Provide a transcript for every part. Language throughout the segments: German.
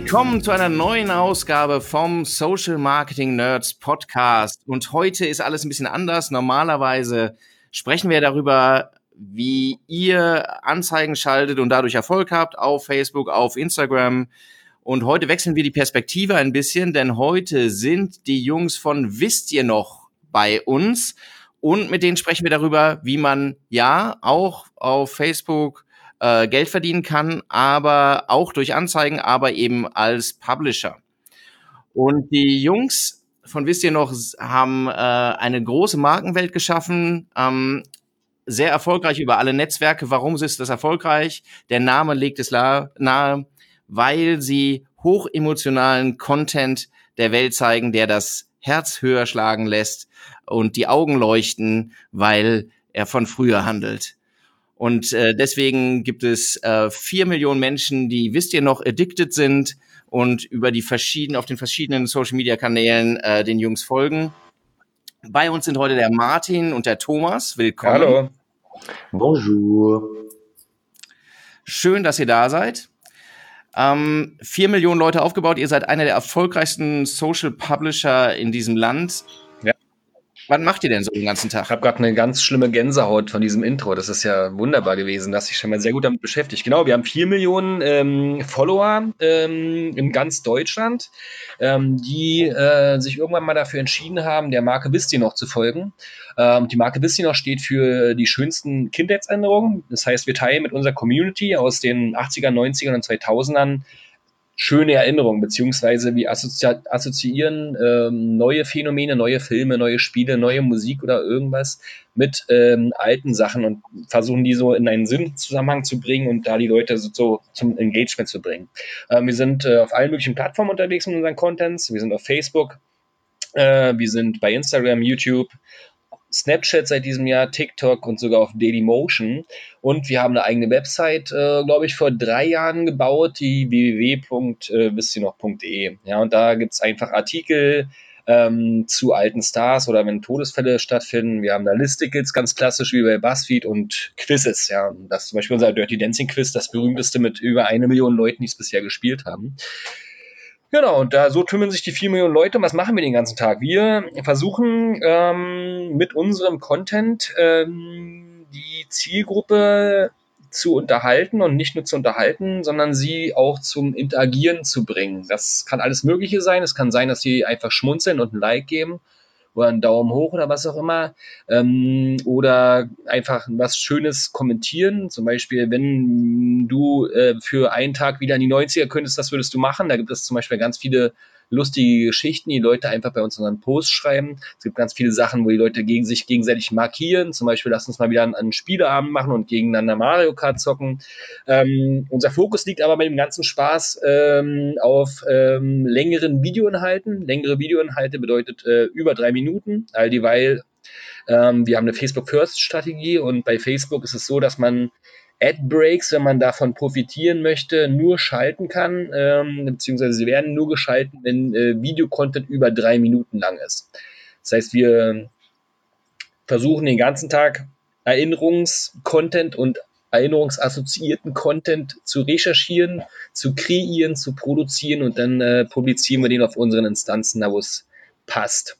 Willkommen zu einer neuen Ausgabe vom Social Marketing Nerds Podcast. Und heute ist alles ein bisschen anders. Normalerweise sprechen wir darüber, wie ihr Anzeigen schaltet und dadurch Erfolg habt auf Facebook, auf Instagram. Und heute wechseln wir die Perspektive ein bisschen, denn heute sind die Jungs von Wisst ihr noch bei uns. Und mit denen sprechen wir darüber, wie man ja auch auf Facebook äh, Geld verdienen kann, aber auch durch Anzeigen, aber eben als Publisher. Und die Jungs von wisst ihr noch, haben äh, eine große Markenwelt geschaffen, ähm, sehr erfolgreich über alle Netzwerke. Warum ist das erfolgreich? Der Name legt es nahe, weil sie hochemotionalen Content der Welt zeigen, der das Herz höher schlagen lässt und die Augen leuchten, weil er von früher handelt. Und äh, deswegen gibt es äh, vier Millionen Menschen, die, wisst ihr noch, addicted sind und über die verschiedenen, auf den verschiedenen Social Media Kanälen äh, den Jungs folgen. Bei uns sind heute der Martin und der Thomas. Willkommen. Hallo. Bonjour. Schön, dass ihr da seid. Ähm, vier Millionen Leute aufgebaut. Ihr seid einer der erfolgreichsten Social Publisher in diesem Land. Wann macht ihr denn so den ganzen Tag? Ich habe gerade eine ganz schlimme Gänsehaut von diesem Intro. Das ist ja wunderbar gewesen, dass sich schon mal sehr gut damit beschäftigt. Genau, wir haben vier Millionen ähm, Follower ähm, in ganz Deutschland, ähm, die äh, sich irgendwann mal dafür entschieden haben, der Marke Bisti noch zu folgen. Ähm, die Marke Bisti noch steht für die schönsten Kindheitsänderungen. Das heißt, wir teilen mit unserer Community aus den 80er, 90er und 2000ern schöne Erinnerungen, beziehungsweise wir assozi assoziieren ähm, neue Phänomene, neue Filme, neue Spiele, neue Musik oder irgendwas mit ähm, alten Sachen und versuchen die so in einen Sinnzusammenhang zu bringen und da die Leute so, so zum Engagement zu bringen. Ähm, wir sind äh, auf allen möglichen Plattformen unterwegs mit unseren Contents. Wir sind auf Facebook, äh, wir sind bei Instagram, YouTube, Snapchat seit diesem Jahr, TikTok und sogar auf Dailymotion. Und wir haben eine eigene Website, äh, glaube ich, vor drei Jahren gebaut, die www.wisstiernoch.de. Ja, und da gibt es einfach Artikel ähm, zu alten Stars oder wenn Todesfälle stattfinden. Wir haben da Listicles, ganz klassisch wie bei BuzzFeed und Quizzes. Ja, das ist zum Beispiel unser Dirty Dancing Quiz, das berühmteste mit über eine Million Leuten, die es bisher gespielt haben. Genau, und da so kümmern sich die vier Millionen Leute. Und was machen wir den ganzen Tag? Wir versuchen ähm, mit unserem Content ähm, die Zielgruppe zu unterhalten und nicht nur zu unterhalten, sondern sie auch zum Interagieren zu bringen. Das kann alles Mögliche sein. Es kann sein, dass sie einfach schmunzeln und ein Like geben oder einen Daumen hoch oder was auch immer. Ähm, oder einfach was Schönes kommentieren. Zum Beispiel, wenn du äh, für einen Tag wieder in die 90er könntest, das würdest du machen. Da gibt es zum Beispiel ganz viele lustige Geschichten, die Leute einfach bei uns in unseren Posts schreiben. Es gibt ganz viele Sachen, wo die Leute gegen sich gegenseitig markieren. Zum Beispiel, lass uns mal wieder einen, einen Spieleabend machen und gegeneinander Mario Kart zocken. Ähm, unser Fokus liegt aber bei dem ganzen Spaß ähm, auf ähm, längeren Videoinhalten. Längere Videoinhalte bedeutet äh, über drei Minuten, all dieweil ähm, wir haben eine Facebook First Strategie und bei Facebook ist es so, dass man Ad-Breaks, wenn man davon profitieren möchte, nur schalten kann, ähm, beziehungsweise sie werden nur geschalten, wenn äh, Videocontent über drei Minuten lang ist. Das heißt, wir versuchen den ganzen Tag Erinnerungscontent und erinnerungsassoziierten Content zu recherchieren, zu kreieren, zu produzieren und dann äh, publizieren wir den auf unseren Instanzen, da wo es passt.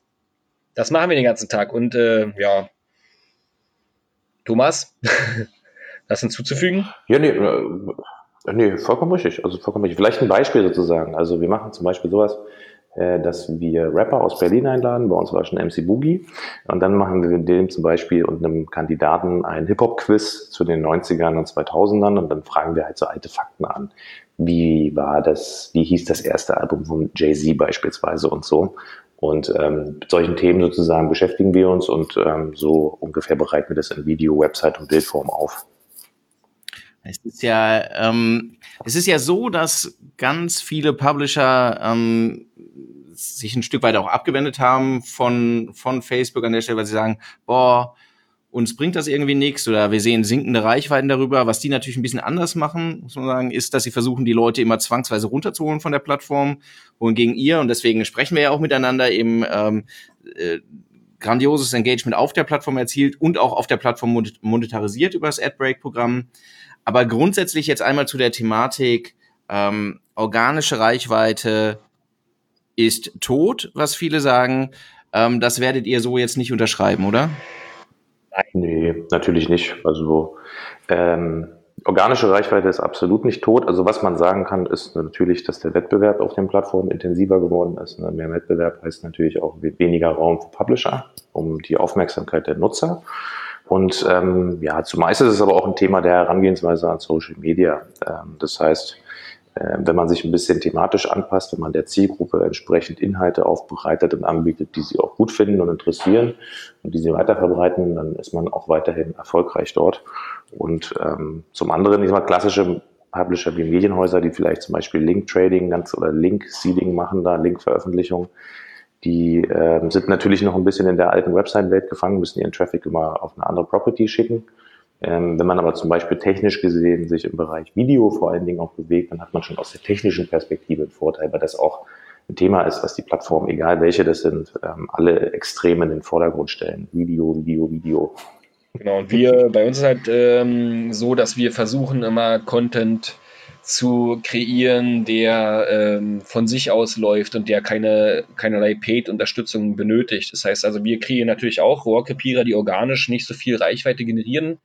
Das machen wir den ganzen Tag und äh, ja, Thomas, Was hinzuzufügen? Ja, nee, äh, nee, vollkommen richtig. Also vollkommen richtig. Vielleicht ein Beispiel sozusagen. Also wir machen zum Beispiel sowas, äh, dass wir Rapper aus Berlin einladen. Bei uns war schon MC Boogie. Und dann machen wir dem zum Beispiel und einem Kandidaten ein Hip-Hop-Quiz zu den 90ern und 2000ern. Und dann fragen wir halt so alte Fakten an. Wie war das, wie hieß das erste Album von Jay-Z beispielsweise und so. Und ähm, mit solchen Themen sozusagen beschäftigen wir uns und ähm, so ungefähr bereiten wir das in Video, Website und Bildform auf. Es ist ja, ähm, es ist ja so, dass ganz viele Publisher ähm, sich ein Stück weit auch abgewendet haben von, von Facebook an der Stelle, weil sie sagen, boah, uns bringt das irgendwie nichts oder wir sehen sinkende Reichweiten darüber. Was die natürlich ein bisschen anders machen, muss man sagen, ist, dass sie versuchen, die Leute immer zwangsweise runterzuholen von der Plattform, wohingegen ihr, und deswegen sprechen wir ja auch miteinander, eben ähm, äh, grandioses Engagement auf der Plattform erzielt und auch auf der Plattform monetarisiert über das AdBreak-Programm. Aber grundsätzlich jetzt einmal zu der Thematik ähm, organische Reichweite ist tot, was viele sagen. Ähm, das werdet ihr so jetzt nicht unterschreiben, oder? Nee, natürlich nicht. Also ähm, organische Reichweite ist absolut nicht tot. Also was man sagen kann, ist natürlich, dass der Wettbewerb auf den Plattformen intensiver geworden ist. Ne? Mehr Wettbewerb heißt natürlich auch weniger Raum für Publisher, um die Aufmerksamkeit der Nutzer. Und ähm, ja, zumeist ist es aber auch ein Thema der Herangehensweise an Social Media. Ähm, das heißt, äh, wenn man sich ein bisschen thematisch anpasst, wenn man der Zielgruppe entsprechend Inhalte aufbereitet und anbietet, die sie auch gut finden und interessieren und die sie weiterverbreiten, dann ist man auch weiterhin erfolgreich dort. Und ähm, zum anderen, ich sag mal, klassische Publisher wie Medienhäuser, die vielleicht zum Beispiel Link-Trading ganz oder Link-Seeding machen, da Link-Veröffentlichung, die äh, sind natürlich noch ein bisschen in der alten Website-Welt gefangen, müssen ihren Traffic immer auf eine andere Property schicken. Ähm, wenn man aber zum Beispiel technisch gesehen sich im Bereich Video vor allen Dingen auch bewegt, dann hat man schon aus der technischen Perspektive einen Vorteil, weil das auch ein Thema ist, was die Plattform, egal welche das sind, ähm, alle extrem in den Vordergrund stellen. Video, Video, Video. Genau, und wir, bei uns ist halt ähm, so, dass wir versuchen immer Content zu kreieren, der ähm, von sich aus läuft und der keine, keinerlei Paid-Unterstützung benötigt. Das heißt also, wir kreieren natürlich auch Rohrkrepierer, die organisch nicht so viel Reichweite generieren.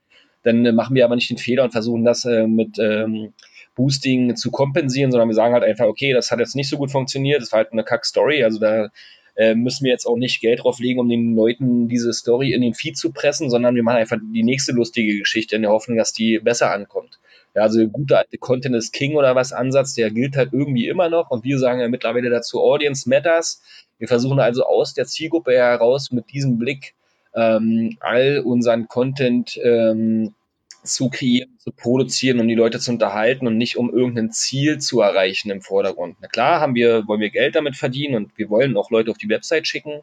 Dann äh, machen wir aber nicht den Fehler und versuchen das äh, mit ähm, Boosting zu kompensieren, sondern wir sagen halt einfach, okay, das hat jetzt nicht so gut funktioniert, das war halt eine Kack-Story, also da äh, müssen wir jetzt auch nicht Geld drauf legen, um den Leuten diese Story in den Feed zu pressen, sondern wir machen einfach die nächste lustige Geschichte in der Hoffnung, dass die besser ankommt. Ja, also guter alte Content is King oder was Ansatz, der gilt halt irgendwie immer noch und wir sagen ja mittlerweile dazu Audience Matters. Wir versuchen also aus der Zielgruppe heraus mit diesem Blick ähm, all unseren Content ähm, zu kreieren, zu produzieren, um die Leute zu unterhalten und nicht um irgendein Ziel zu erreichen im Vordergrund. Na klar, haben wir, wollen wir Geld damit verdienen und wir wollen auch Leute auf die Website schicken,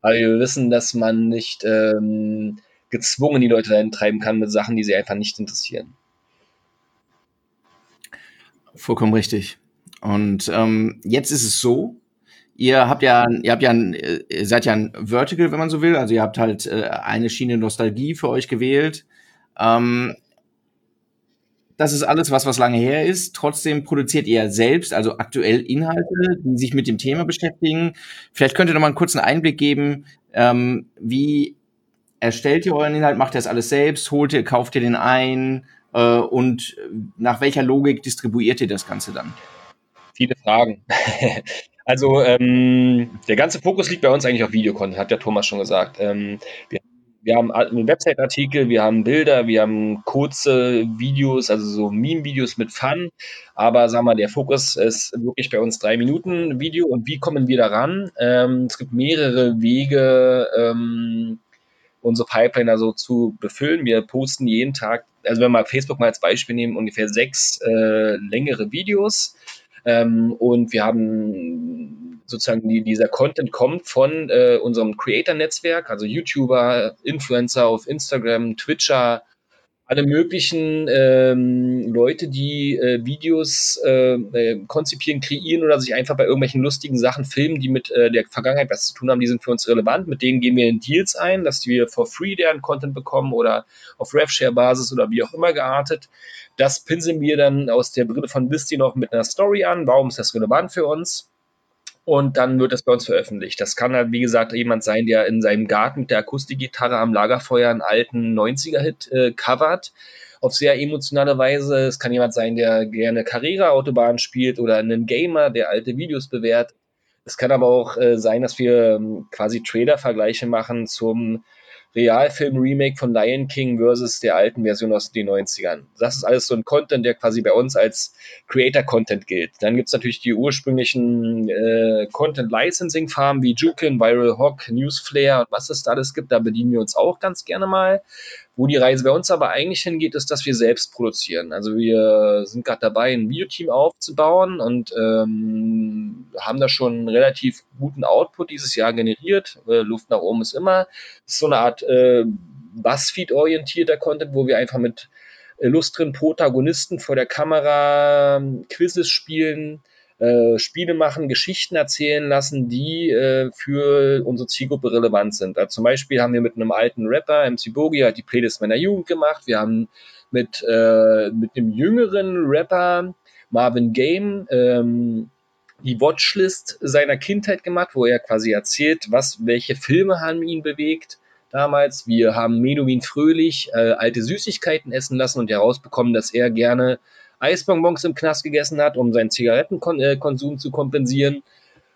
aber wir wissen, dass man nicht ähm, gezwungen die Leute dahin treiben kann mit Sachen, die sie einfach nicht interessieren. Vollkommen richtig. Und ähm, jetzt ist es so, ihr habt ja, ihr habt ja, ein, ihr seid ja ein Vertical, wenn man so will. Also ihr habt halt äh, eine Schiene Nostalgie für euch gewählt. Ähm, das ist alles, was was lange her ist. Trotzdem produziert ihr selbst, also aktuell Inhalte, die sich mit dem Thema beschäftigen. Vielleicht könnt ihr noch mal einen kurzen Einblick geben, ähm, wie erstellt ihr euren Inhalt? Macht ihr das alles selbst? Holt ihr, kauft ihr den ein? Äh, und nach welcher Logik distribuiert ihr das Ganze dann? Viele Fragen. also ähm, der ganze Fokus liegt bei uns eigentlich auf Videocontent, hat der Thomas schon gesagt. Ähm, wir wir haben einen Website-Artikel, wir haben Bilder, wir haben kurze Videos, also so Meme-Videos mit Fun. Aber sag mal, der Fokus ist wirklich bei uns drei Minuten Video. Und wie kommen wir daran? Ähm, es gibt mehrere Wege, ähm, unsere Pipeline also zu befüllen. Wir posten jeden Tag, also wenn wir Facebook mal als Beispiel nehmen, ungefähr sechs äh, längere Videos. Ähm, und wir haben sozusagen die, dieser Content kommt von äh, unserem Creator-Netzwerk, also YouTuber, Influencer auf Instagram, Twitcher, alle möglichen ähm, Leute, die äh, Videos äh, äh, konzipieren, kreieren oder sich einfach bei irgendwelchen lustigen Sachen filmen, die mit äh, der Vergangenheit was zu tun haben, die sind für uns relevant. Mit denen gehen wir in Deals ein, dass wir for free deren Content bekommen oder auf RevShare-Basis oder wie auch immer geartet. Das pinseln wir dann aus der Brille von Visti noch mit einer Story an. Warum ist das relevant für uns? Und dann wird das bei uns veröffentlicht. Das kann halt, wie gesagt, jemand sein, der in seinem Garten mit der Akustikgitarre am Lagerfeuer einen alten 90er-Hit äh, covert, auf sehr emotionale Weise. Es kann jemand sein, der gerne Carrera-Autobahn spielt oder einen Gamer, der alte Videos bewertet. Es kann aber auch äh, sein, dass wir ähm, quasi Trader-Vergleiche machen zum Realfilm-Remake von Lion King versus der alten Version aus den 90ern. Das ist alles so ein Content, der quasi bei uns als Creator-Content gilt. Dann gibt es natürlich die ursprünglichen äh, Content-Licensing-Farmen wie Jukin, Viral Hawk, Newsflare und was es da alles gibt. Da bedienen wir uns auch ganz gerne mal. Wo die Reise bei uns aber eigentlich hingeht, ist, dass wir selbst produzieren. Also wir sind gerade dabei, ein Videoteam aufzubauen und ähm, haben da schon einen relativ guten Output dieses Jahr generiert. Äh, Luft nach oben ist immer. Ist so eine Art äh, Buzzfeed-orientierter Content, wo wir einfach mit illustren Protagonisten vor der Kamera ähm, Quizzes spielen, äh, Spiele machen, Geschichten erzählen lassen, die äh, für unsere Zielgruppe relevant sind. Also zum Beispiel haben wir mit einem alten Rapper, MC Bogi, halt die Playlist meiner Jugend gemacht. Wir haben mit, äh, mit einem jüngeren Rapper Marvin Game ähm, die Watchlist seiner Kindheit gemacht, wo er quasi erzählt, was, welche Filme haben ihn bewegt damals. Wir haben Menuhin Fröhlich äh, alte Süßigkeiten essen lassen und herausbekommen, dass er gerne Eisbonbons im Knast gegessen hat, um seinen Zigarettenkonsum äh, zu kompensieren.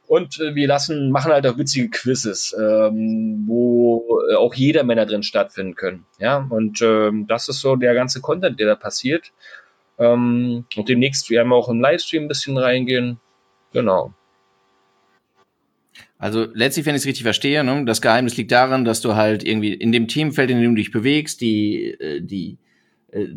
Und äh, wir lassen, machen halt auch witzige Quizzes, ähm, wo äh, auch jeder Männer drin stattfinden können. Ja, und ähm, das ist so der ganze Content, der da passiert. Ähm, und demnächst werden wir auch im Livestream ein bisschen reingehen. Genau. Also letztlich, wenn ich es richtig verstehe, ne, das Geheimnis liegt darin, dass du halt irgendwie in dem Themenfeld, in dem du dich bewegst, die, die, äh,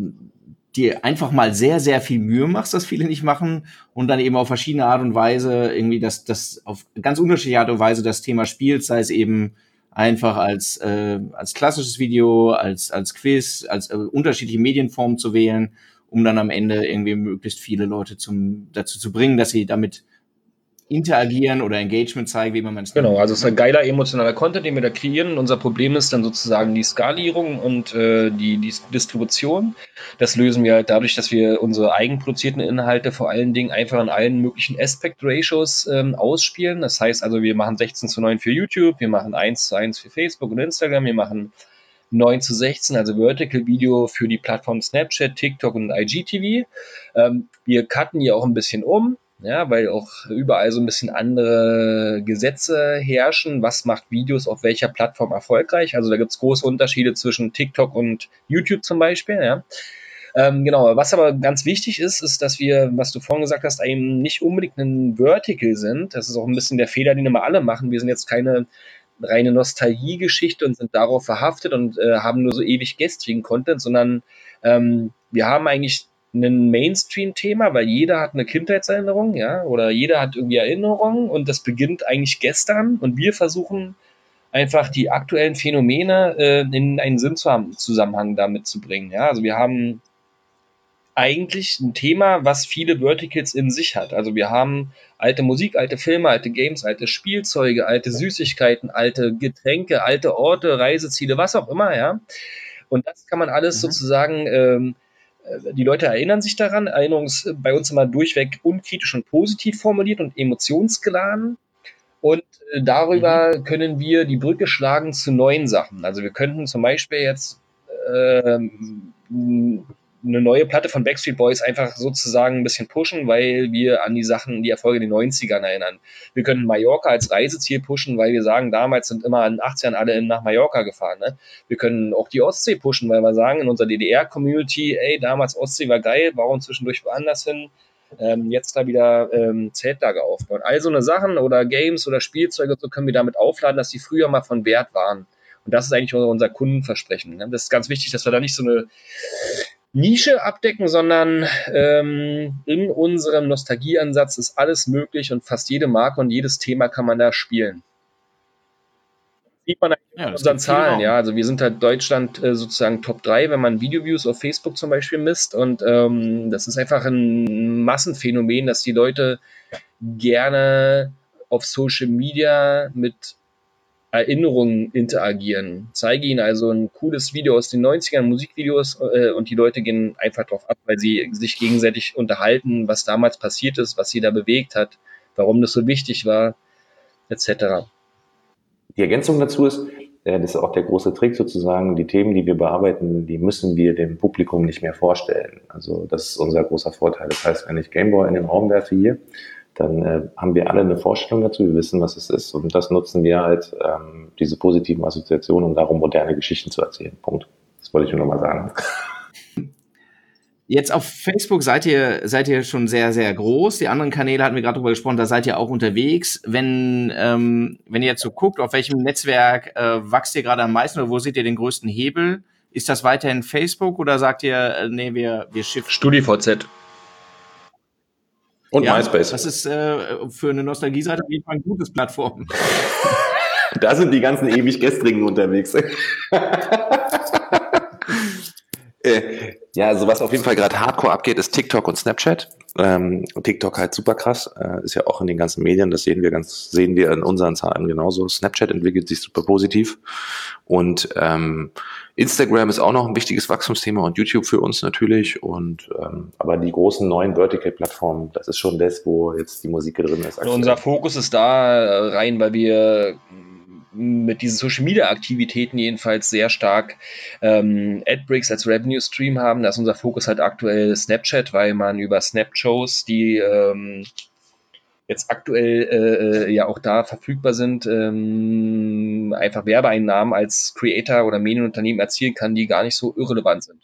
dir einfach mal sehr, sehr viel Mühe machst, das viele nicht machen und dann eben auf verschiedene Art und Weise irgendwie das, das auf ganz unterschiedliche Art und Weise das Thema spielst, sei es eben einfach als, äh, als klassisches Video, als, als Quiz, als äh, unterschiedliche Medienformen zu wählen, um dann am Ende irgendwie möglichst viele Leute zum, dazu zu bringen, dass sie damit interagieren oder Engagement zeigen, wie man es Genau, also es ist ein geiler emotionaler Content, den wir da kreieren. Unser Problem ist dann sozusagen die Skalierung und äh, die, die Distribution. Das lösen wir halt dadurch, dass wir unsere eigenproduzierten Inhalte vor allen Dingen einfach in allen möglichen Aspect-Ratios ähm, ausspielen. Das heißt also, wir machen 16 zu 9 für YouTube, wir machen 1 zu 1 für Facebook und Instagram, wir machen 9 zu 16, also Vertical Video für die Plattform Snapchat, TikTok und IGTV. Ähm, wir cutten hier auch ein bisschen um ja, weil auch überall so ein bisschen andere Gesetze herrschen. Was macht Videos auf welcher Plattform erfolgreich? Also da gibt es große Unterschiede zwischen TikTok und YouTube zum Beispiel, ja. Ähm, genau, was aber ganz wichtig ist, ist, dass wir, was du vorhin gesagt hast, eben nicht unbedingt ein Vertical sind. Das ist auch ein bisschen der Fehler, den immer alle machen. Wir sind jetzt keine reine Nostalgie-Geschichte und sind darauf verhaftet und äh, haben nur so ewig gestrigen Content, sondern ähm, wir haben eigentlich ein Mainstream-Thema, weil jeder hat eine Kindheitserinnerung, ja, oder jeder hat irgendwie Erinnerungen und das beginnt eigentlich gestern und wir versuchen einfach die aktuellen Phänomene äh, in einen Sinnzusammenhang damit zu bringen, ja. Also wir haben eigentlich ein Thema, was viele Verticals in sich hat. Also wir haben alte Musik, alte Filme, alte Games, alte Spielzeuge, alte Süßigkeiten, alte Getränke, alte Orte, Reiseziele, was auch immer, ja. Und das kann man alles mhm. sozusagen ähm, äh, die Leute erinnern sich daran, Erinnerungs bei uns immer durchweg unkritisch und positiv formuliert und emotionsgeladen. Und äh, darüber mhm. können wir die Brücke schlagen zu neuen Sachen. Also wir könnten zum Beispiel jetzt äh, eine neue Platte von Backstreet Boys einfach sozusagen ein bisschen pushen, weil wir an die Sachen, die Erfolge den 90ern erinnern. Wir können Mallorca als Reiseziel pushen, weil wir sagen, damals sind immer in den 80ern alle nach Mallorca gefahren. Ne? Wir können auch die Ostsee pushen, weil wir sagen, in unserer DDR-Community, ey, damals Ostsee war geil, warum zwischendurch woanders hin? Ähm, jetzt da wieder ähm, Zeltlager aufbauen. All so eine Sachen oder Games oder Spielzeuge, so können wir damit aufladen, dass die früher mal von Wert waren. Und das ist eigentlich unser Kundenversprechen. Ne? Das ist ganz wichtig, dass wir da nicht so eine Nische abdecken, sondern ähm, in unserem Nostalgieansatz ist alles möglich und fast jede Marke und jedes Thema kann man da spielen. Sieht man ja, in unseren Zahlen, ja. Also wir sind halt Deutschland äh, sozusagen Top 3, wenn man Videoviews auf Facebook zum Beispiel misst. Und ähm, das ist einfach ein Massenphänomen, dass die Leute gerne auf Social Media mit Erinnerungen interagieren. Zeige ihnen also ein cooles Video aus den 90ern, Musikvideos, äh, und die Leute gehen einfach drauf ab, weil sie sich gegenseitig unterhalten, was damals passiert ist, was sie da bewegt hat, warum das so wichtig war, etc. Die Ergänzung dazu ist, äh, das ist auch der große Trick sozusagen, die Themen, die wir bearbeiten, die müssen wir dem Publikum nicht mehr vorstellen. Also das ist unser großer Vorteil. Das heißt, wenn ich Gameboy in den Raum werfe hier, dann äh, haben wir alle eine Vorstellung dazu, wir wissen, was es ist. Und das nutzen wir halt, ähm, diese positiven Assoziationen, um darum moderne Geschichten zu erzählen. Punkt. Das wollte ich nur nochmal sagen. Jetzt auf Facebook seid ihr, seid ihr schon sehr, sehr groß. Die anderen Kanäle hatten wir gerade drüber gesprochen, da seid ihr auch unterwegs. Wenn, ähm, wenn ihr jetzt so guckt, auf welchem Netzwerk äh, wachst ihr gerade am meisten oder wo seht ihr den größten Hebel? Ist das weiterhin Facebook oder sagt ihr, äh, nee, wir, wir shiften? StudiVZ. Und ja, MySpace. Das ist äh, für eine Nostalgie-Seite auf jeden Fall ein gutes Plattform. da sind die ganzen ewig Gestrigen unterwegs. äh, Ja, also was auf jeden Fall gerade hardcore abgeht, ist TikTok und Snapchat. Ähm, TikTok halt super krass, äh, ist ja auch in den ganzen Medien, das sehen wir ganz, sehen wir in unseren Zahlen genauso. Snapchat entwickelt sich super positiv und ähm, Instagram ist auch noch ein wichtiges Wachstumsthema und YouTube für uns natürlich. Und ähm, aber die großen neuen Vertical-Plattformen, das ist schon das, wo jetzt die Musik drin ist. Aktuell. Unser Fokus ist da rein, weil wir mit diesen Social Media Aktivitäten jedenfalls sehr stark ähm, AdBricks als Revenue Stream haben. Da ist unser Fokus halt aktuell Snapchat, weil man über Snapshows, die ähm, jetzt aktuell äh, äh, ja auch da verfügbar sind, ähm, einfach Werbeeinnahmen als Creator oder Medienunternehmen erzielen kann, die gar nicht so irrelevant sind.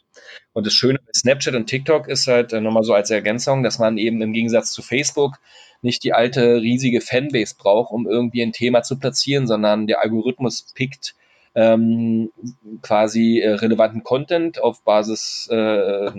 Und das Schöne bei Snapchat und TikTok ist halt äh, nochmal so als Ergänzung, dass man eben im Gegensatz zu Facebook nicht die alte riesige Fanbase braucht, um irgendwie ein Thema zu platzieren, sondern der Algorithmus pickt ähm, quasi äh, relevanten Content auf Basis äh,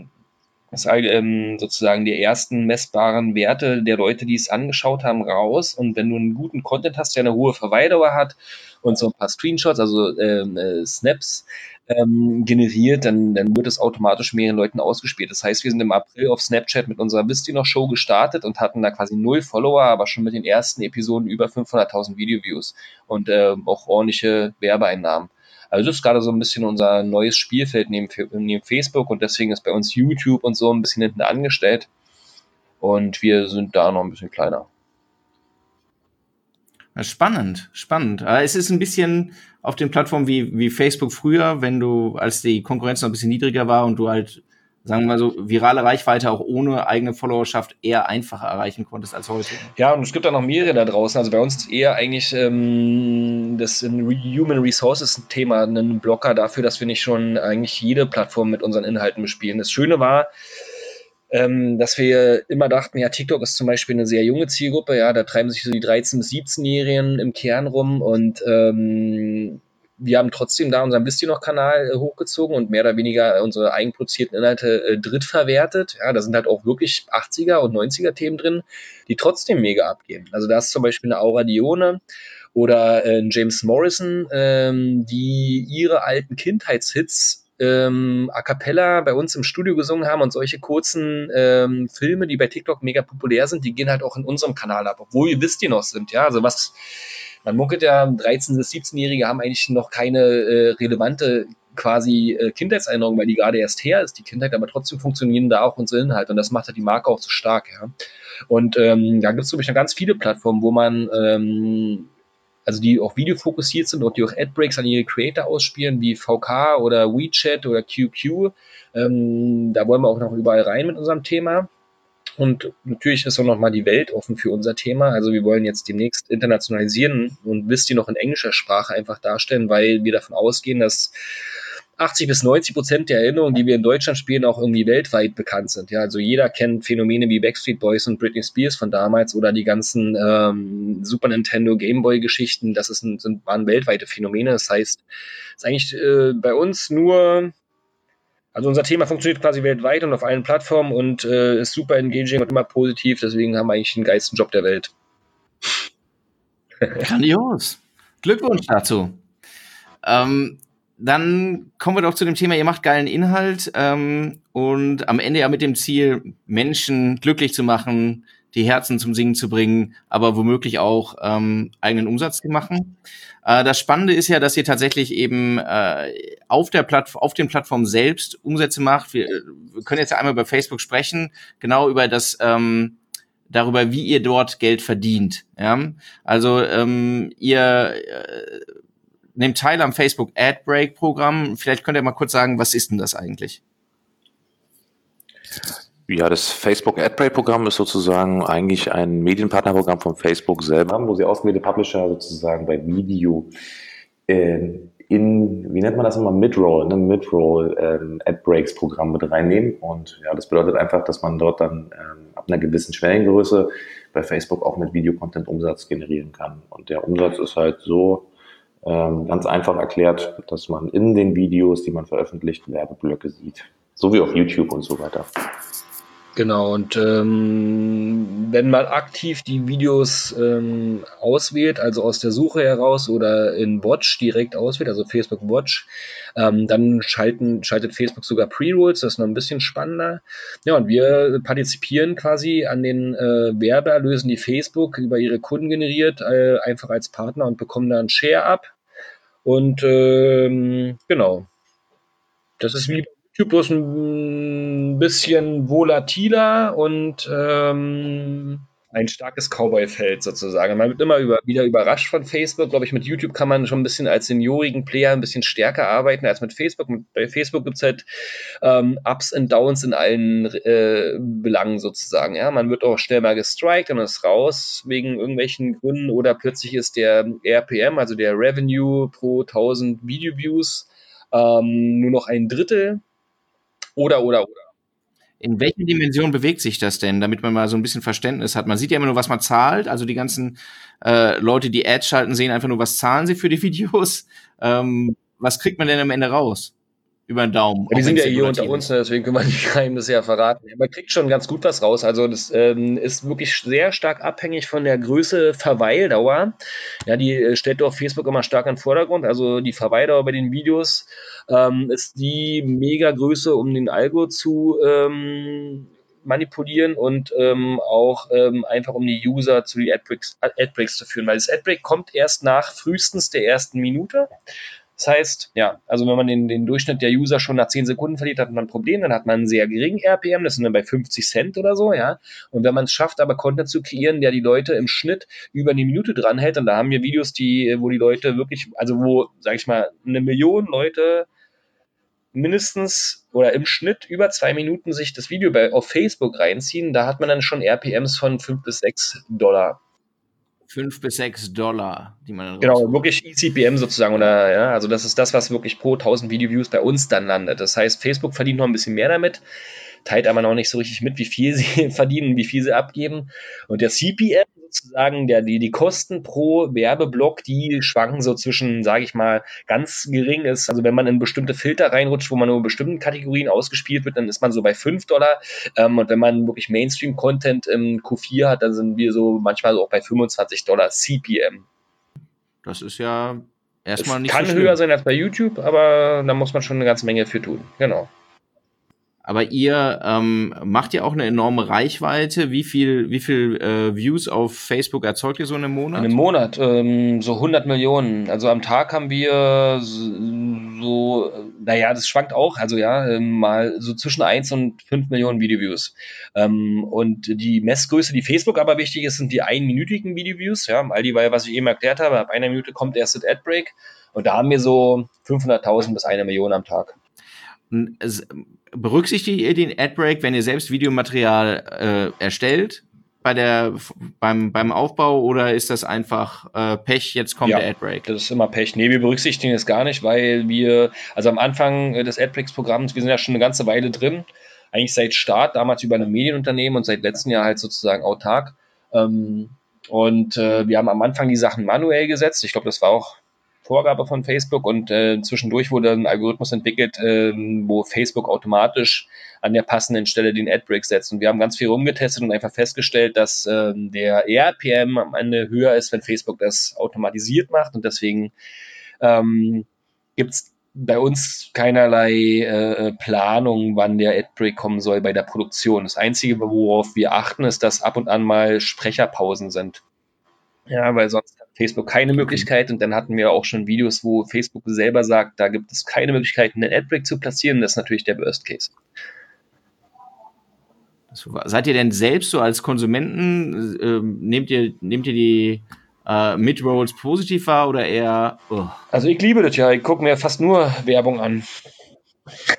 das, ähm, sozusagen die ersten messbaren Werte der Leute, die es angeschaut haben, raus. Und wenn du einen guten Content hast, der eine hohe Verweildauer hat und so ein paar Screenshots, also ähm, äh, Snaps, ähm, generiert, dann, dann wird es automatisch mehreren Leuten ausgespielt. Das heißt, wir sind im April auf Snapchat mit unserer Wisst ihr noch Show gestartet und hatten da quasi null Follower, aber schon mit den ersten Episoden über 500.000 Video-Views und äh, auch ordentliche Werbeeinnahmen. Also das ist gerade so ein bisschen unser neues Spielfeld neben, neben Facebook und deswegen ist bei uns YouTube und so ein bisschen hinten angestellt. Und wir sind da noch ein bisschen kleiner. Spannend, spannend. Es ist ein bisschen auf den Plattformen wie, wie Facebook früher, wenn du, als die Konkurrenz noch ein bisschen niedriger war und du halt sagen wir mal so, virale Reichweite auch ohne eigene Followerschaft eher einfacher erreichen konntest als heute. Ja, und es gibt da noch mehrere da draußen. Also bei uns ist eher eigentlich ähm, das Human Resources Thema ein Blocker dafür, dass wir nicht schon eigentlich jede Plattform mit unseren Inhalten bespielen. Das Schöne war, ähm, dass wir immer dachten, ja, TikTok ist zum Beispiel eine sehr junge Zielgruppe, ja, da treiben sich so die 13- bis 17-Jährigen im Kern rum und ähm, wir haben trotzdem da unseren Wisst noch Kanal äh, hochgezogen und mehr oder weniger unsere eigenproduzierten Inhalte äh, drittverwertet. Ja, da sind halt auch wirklich 80er und 90er Themen drin, die trotzdem mega abgehen. Also da ist zum Beispiel eine Aura Dione oder äh, James Morrison, ähm, die ihre alten Kindheitshits ähm, a cappella bei uns im Studio gesungen haben und solche kurzen ähm, Filme, die bei TikTok mega populär sind, die gehen halt auch in unserem Kanal ab, obwohl wir wisst ihr noch sind, ja, also was man munkelt ja, 13- bis 17-Jährige haben eigentlich noch keine äh, relevante quasi äh, Kindheitserinnerung, weil die gerade erst her ist, die Kindheit, aber trotzdem funktionieren da auch unsere Inhalte und das macht halt die Marke auch so stark, ja. Und ähm, da gibt es, glaube ich, noch ganz viele Plattformen, wo man ähm, also die auch videofokussiert sind und die auch Adbreaks an ihre Creator ausspielen, wie VK oder WeChat oder QQ. Ähm, da wollen wir auch noch überall rein mit unserem Thema. Und natürlich ist auch nochmal die Welt offen für unser Thema. Also wir wollen jetzt demnächst internationalisieren und ihr noch in englischer Sprache einfach darstellen, weil wir davon ausgehen, dass 80 bis 90 Prozent der Erinnerungen, die wir in Deutschland spielen, auch irgendwie weltweit bekannt sind. Ja, also jeder kennt Phänomene wie Backstreet Boys und Britney Spears von damals oder die ganzen ähm, Super Nintendo Gameboy Geschichten. Das ist ein, sind, waren weltweite Phänomene. Das heißt, es ist eigentlich äh, bei uns nur also unser Thema funktioniert quasi weltweit und auf allen Plattformen und äh, ist super engaging und immer positiv. Deswegen haben wir eigentlich den geilsten Job der Welt. Grandios. Glückwunsch dazu. Ähm, dann kommen wir doch zu dem Thema, ihr macht geilen Inhalt ähm, und am Ende ja mit dem Ziel, Menschen glücklich zu machen, die Herzen zum Singen zu bringen, aber womöglich auch ähm, eigenen Umsatz zu machen. Äh, das Spannende ist ja, dass ihr tatsächlich eben äh, auf der Plattform, auf den Plattformen selbst Umsätze macht. Wir, wir können jetzt einmal über Facebook sprechen, genau über das ähm, darüber, wie ihr dort Geld verdient. Ja? Also ähm, ihr äh, nehmt teil am Facebook Ad Break Programm. Vielleicht könnt ihr mal kurz sagen, was ist denn das eigentlich? Ja, das Facebook AdBreak-Programm ist sozusagen eigentlich ein Medienpartnerprogramm von Facebook selber, wo sie ausgewählte Publisher sozusagen bei Video äh, in, wie nennt man das immer, Midroll, ne, Midroll ähm, AdBreaks-Programm mit reinnehmen. Und ja, das bedeutet einfach, dass man dort dann ähm, ab einer gewissen Schwellengröße bei Facebook auch mit Videocontent Umsatz generieren kann. Und der Umsatz ist halt so ähm, ganz einfach erklärt, dass man in den Videos, die man veröffentlicht, Werbeblöcke sieht. So wie auf YouTube und so weiter. Genau, und ähm, wenn man aktiv die Videos ähm, auswählt, also aus der Suche heraus oder in Watch direkt auswählt, also Facebook Watch, ähm, dann schalten, schaltet Facebook sogar Pre-Rolls, das ist noch ein bisschen spannender. Ja, und wir partizipieren quasi an den äh, Werbeerlösen, die Facebook über ihre Kunden generiert, äh, einfach als Partner und bekommen da einen Share ab. Und ähm, genau, das ist wie Bloß ein bisschen volatiler und ähm, ein starkes Cowboy-Feld sozusagen. Man wird immer über, wieder überrascht von Facebook. Glaube ich, mit YouTube kann man schon ein bisschen als seniorigen Player ein bisschen stärker arbeiten als mit Facebook. Bei Facebook gibt es halt ähm, Ups und Downs in allen äh, Belangen sozusagen. Ja, man wird auch schnell mal gestrikt und ist raus wegen irgendwelchen Gründen oder plötzlich ist der RPM, also der Revenue pro 1000 Video-Views, ähm, nur noch ein Drittel oder, oder, oder. In welchen Dimensionen bewegt sich das denn, damit man mal so ein bisschen Verständnis hat? Man sieht ja immer nur, was man zahlt. Also die ganzen äh, Leute, die Ads schalten, sehen einfach nur, was zahlen sie für die Videos. Ähm, was kriegt man denn am Ende raus? Über den Daumen. Ja, die sind ja hier unter uns, ne, deswegen können wir die Geheimnisse ja verraten. Man kriegt schon ganz gut was raus. Also das ähm, ist wirklich sehr stark abhängig von der Größe Verweildauer. Ja, die äh, stellt doch Facebook immer stark in den Vordergrund. Also die Verweildauer bei den Videos ähm, ist die Mega-Größe, um den Algo zu ähm, manipulieren und ähm, auch ähm, einfach um die User zu den Adbreaks, Adbreaks zu führen, weil das Adbreak kommt erst nach frühestens der ersten Minute. Das heißt, ja, also wenn man den, den Durchschnitt der User schon nach 10 Sekunden verliert, hat man ein Problem, dann hat man einen sehr geringen RPM, das sind dann bei 50 Cent oder so, ja. Und wenn man es schafft, aber Content zu kreieren, der die Leute im Schnitt über eine Minute dran hält, und da haben wir Videos, die, wo die Leute wirklich, also wo, sag ich mal, eine Million Leute mindestens oder im Schnitt über zwei Minuten sich das Video bei, auf Facebook reinziehen, da hat man dann schon RPMs von 5 bis 6 Dollar fünf bis sechs Dollar, die man dann Genau, wirklich ECPM sozusagen. Oder, ja, also das ist das, was wirklich pro 1000 Video-Views bei uns dann landet. Das heißt, Facebook verdient noch ein bisschen mehr damit, teilt aber noch nicht so richtig mit, wie viel sie verdienen, wie viel sie abgeben. Und der CPM sozusagen, der, die, die Kosten pro Werbeblock, die schwanken so zwischen, sage ich mal, ganz gering ist. Also wenn man in bestimmte Filter reinrutscht, wo man nur in bestimmten Kategorien ausgespielt wird, dann ist man so bei 5 Dollar. Ähm, und wenn man wirklich Mainstream-Content im Q4 hat, dann sind wir so manchmal auch bei 25 Dollar CPM. Das ist ja erstmal es nicht kann so höher sein als bei YouTube, aber da muss man schon eine ganze Menge für tun. Genau. Aber ihr ähm, macht ja auch eine enorme Reichweite. Wie viel, wie viel äh, Views auf Facebook erzeugt ihr so in einem Monat? In einem Monat ähm, so 100 Millionen. Also am Tag haben wir so, naja, das schwankt auch. Also ja, ähm, mal so zwischen 1 und 5 Millionen Videoviews. Ähm, und die Messgröße, die Facebook aber wichtig ist, sind die einminütigen Videoviews. Ja, all die, was ich eben erklärt habe, ab einer Minute kommt erst das Adbreak. Und da haben wir so 500.000 bis eine Million am Tag berücksichtigt ihr den Adbreak, wenn ihr selbst Videomaterial äh, erstellt bei der beim beim Aufbau oder ist das einfach äh, Pech? Jetzt kommt ja, der Adbreak. Das ist immer Pech. Nee, wir berücksichtigen es gar nicht, weil wir also am Anfang des Adbreaks-Programms, wir sind ja schon eine ganze Weile drin, eigentlich seit Start damals über ein Medienunternehmen und seit letztem Jahr halt sozusagen autark. Ähm, und äh, wir haben am Anfang die Sachen manuell gesetzt. Ich glaube, das war auch Vorgabe von Facebook und äh, zwischendurch wurde ein Algorithmus entwickelt, äh, wo Facebook automatisch an der passenden Stelle den Adbreak setzt. Und wir haben ganz viel rumgetestet und einfach festgestellt, dass äh, der RPM am Ende höher ist, wenn Facebook das automatisiert macht. Und deswegen ähm, gibt es bei uns keinerlei äh, Planung, wann der Adbreak kommen soll bei der Produktion. Das Einzige, worauf wir achten, ist, dass ab und an mal Sprecherpausen sind. Ja, weil sonst hat Facebook keine Möglichkeit und dann hatten wir auch schon Videos, wo Facebook selber sagt, da gibt es keine Möglichkeit, einen Adbreak zu platzieren. Das ist natürlich der Worst Case. Seid ihr denn selbst so als Konsumenten, äh, nehmt, ihr, nehmt ihr die äh, Mid-Rolls positiv wahr oder eher? Oh. Also ich liebe das ja, ich gucke mir fast nur Werbung an.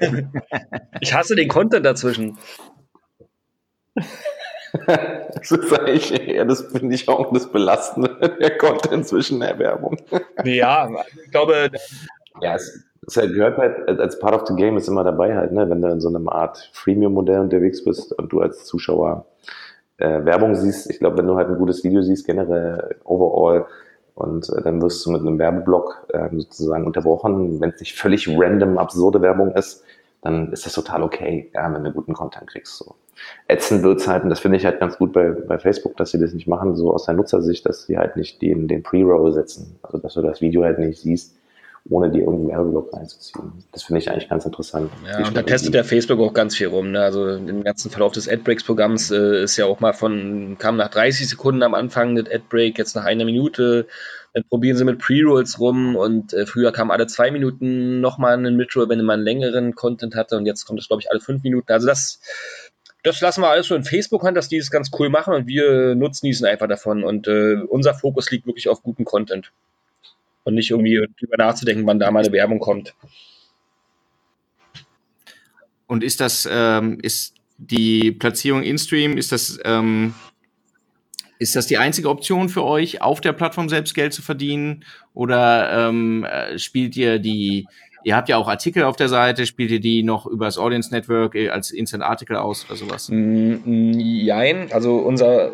ich hasse den Content dazwischen. das ist eigentlich eher, das finde ich auch das Belastende, der Content zwischen der Werbung. ja, ich glaube. Ja, es, es gehört halt als Part of the Game ist immer dabei halt, ne, wenn du in so einem Art Freemium-Modell unterwegs bist und du als Zuschauer äh, Werbung siehst. Ich glaube, wenn du halt ein gutes Video siehst, generell overall, und äh, dann wirst du mit einem Werbeblock äh, sozusagen unterbrochen, wenn es nicht völlig random absurde Werbung ist, dann ist das total okay, ja, wenn du guten Content kriegst. So. Ätzend wird's halt, und das finde ich halt ganz gut bei, bei Facebook, dass sie das nicht machen, so aus der Nutzersicht, dass sie halt nicht den, den Pre-Roll setzen. Also, dass du das Video halt nicht siehst, ohne dir irgendeinen Werbeblock reinzuziehen. Das finde ich eigentlich ganz interessant. Ja, und da testet der Facebook auch ganz viel rum. Ne? Also im ganzen Verlauf des AdBreaks-Programms äh, ist ja auch mal von, kam nach 30 Sekunden am Anfang mit AdBreak, jetzt nach einer Minute. Dann probieren sie mit Pre-Rolls rum und äh, früher kam alle zwei Minuten nochmal ein Mid-Roll, wenn man einen längeren Content hatte und jetzt kommt es, glaube ich, alle fünf Minuten. Also das, das lassen wir alles so in Facebook an, dass die es ganz cool machen und wir nutzen diesen einfach davon. Und äh, unser Fokus liegt wirklich auf guten Content und nicht irgendwie drüber nachzudenken, wann da mal eine Werbung kommt. Und ist das, ähm, ist die Platzierung in-Stream, ist das, ähm, ist das die einzige Option für euch, auf der Plattform selbst Geld zu verdienen? Oder ähm, äh, spielt ihr die, ihr habt ja auch Artikel auf der Seite, spielt ihr die noch über das Audience Network äh, als Instant Artikel aus oder sowas? Nein, also unser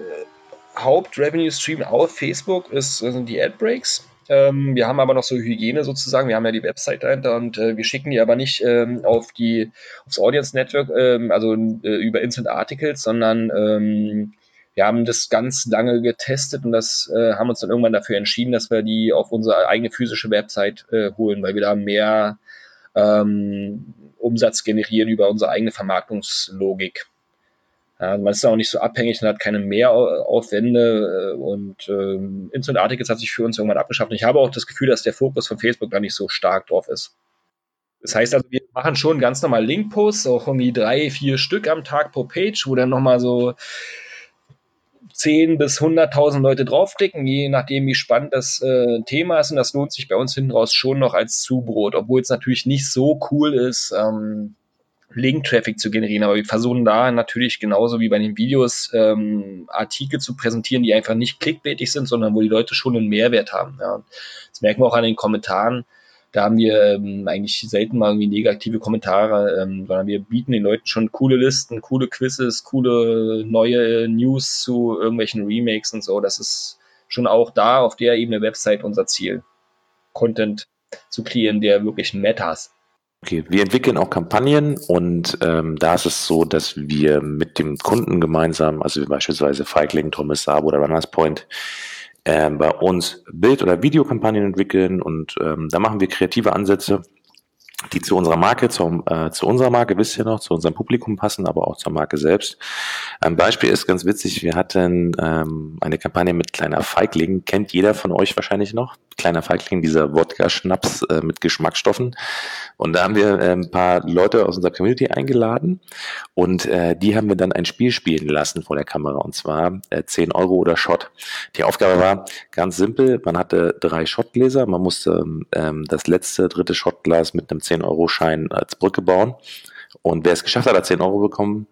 Haupt-Revenue-Stream auf Facebook ist, sind die Ad-Breaks. Ähm, wir haben aber noch so Hygiene sozusagen. Wir haben ja die Website dahinter und äh, wir schicken die aber nicht ähm, auf die aufs Audience Network, ähm, also äh, über Instant Articles, sondern ähm, wir haben das ganz lange getestet und das äh, haben uns dann irgendwann dafür entschieden, dass wir die auf unsere eigene physische Website äh, holen, weil wir da mehr ähm, Umsatz generieren über unsere eigene Vermarktungslogik. Ja, man ist auch nicht so abhängig und hat keine Mehraufwände äh, und ähm, Instant Articles hat sich für uns irgendwann abgeschafft. Und ich habe auch das Gefühl, dass der Fokus von Facebook da nicht so stark drauf ist. Das heißt also, wir machen schon ganz normal Link-Posts, auch irgendwie drei, vier Stück am Tag pro Page, wo dann nochmal so 10 bis 100.000 Leute draufklicken, je nachdem, wie spannend das äh, Thema ist. Und das lohnt sich bei uns hinten raus schon noch als Zubrot, obwohl es natürlich nicht so cool ist, ähm, Link-Traffic zu generieren. Aber wir versuchen da natürlich genauso wie bei den Videos ähm, Artikel zu präsentieren, die einfach nicht klickbaitig sind, sondern wo die Leute schon einen Mehrwert haben. Ja. Das merken wir auch an den Kommentaren. Da haben wir ähm, eigentlich selten mal irgendwie negative Kommentare, ähm, sondern wir bieten den Leuten schon coole Listen, coole Quizzes, coole neue News zu irgendwelchen Remakes und so. Das ist schon auch da auf der Ebene Website unser Ziel. Content zu kreieren, der wirklich Metas Okay, wir entwickeln auch Kampagnen und ähm, da ist es so, dass wir mit dem Kunden gemeinsam, also beispielsweise Feigling, Thomas Sabo oder Runners Point, äh, bei uns Bild- oder Videokampagnen entwickeln und ähm, da machen wir kreative Ansätze, die zu unserer Marke, zu, äh, zu unserer Marke, wisst ihr noch, zu unserem Publikum passen, aber auch zur Marke selbst. Ein Beispiel ist ganz witzig, wir hatten ähm, eine Kampagne mit Kleiner Feigling, kennt jeder von euch wahrscheinlich noch. Kleiner Feigling, dieser Wodka-Schnaps äh, mit Geschmacksstoffen. Und da haben wir äh, ein paar Leute aus unserer Community eingeladen und äh, die haben wir dann ein Spiel spielen lassen vor der Kamera und zwar äh, 10 Euro oder Shot. Die Aufgabe war ganz simpel, man hatte drei Shotgläser, man musste ähm, das letzte, dritte Shotglas mit einem 10-Euro-Schein als Brücke bauen. Und wer es geschafft hat, hat 10 Euro bekommen.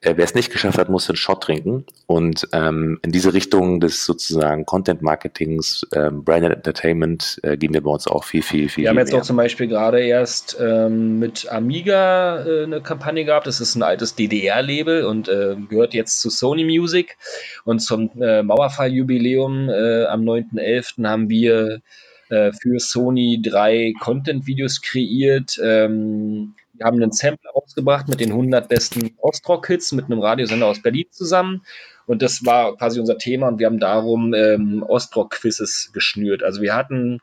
Äh, wer es nicht geschafft hat, musste einen Shot trinken. Und ähm, in diese Richtung des sozusagen Content Marketings, ähm, Branded Entertainment äh, gehen wir bei uns auch viel, viel, viel. Wir haben jetzt auch zum Beispiel gerade erst ähm, mit Amiga äh, eine Kampagne gehabt. Das ist ein altes DDR-Label und äh, gehört jetzt zu Sony Music. Und zum äh, Mauerfall-Jubiläum am 9.11. haben wir für Sony drei Content-Videos kreiert. Ähm, wir haben einen Sample ausgebracht mit den 100 besten Ostrock-Hits mit einem Radiosender aus Berlin zusammen. Und das war quasi unser Thema und wir haben darum ähm, Ostrock-Quizzes geschnürt. Also wir hatten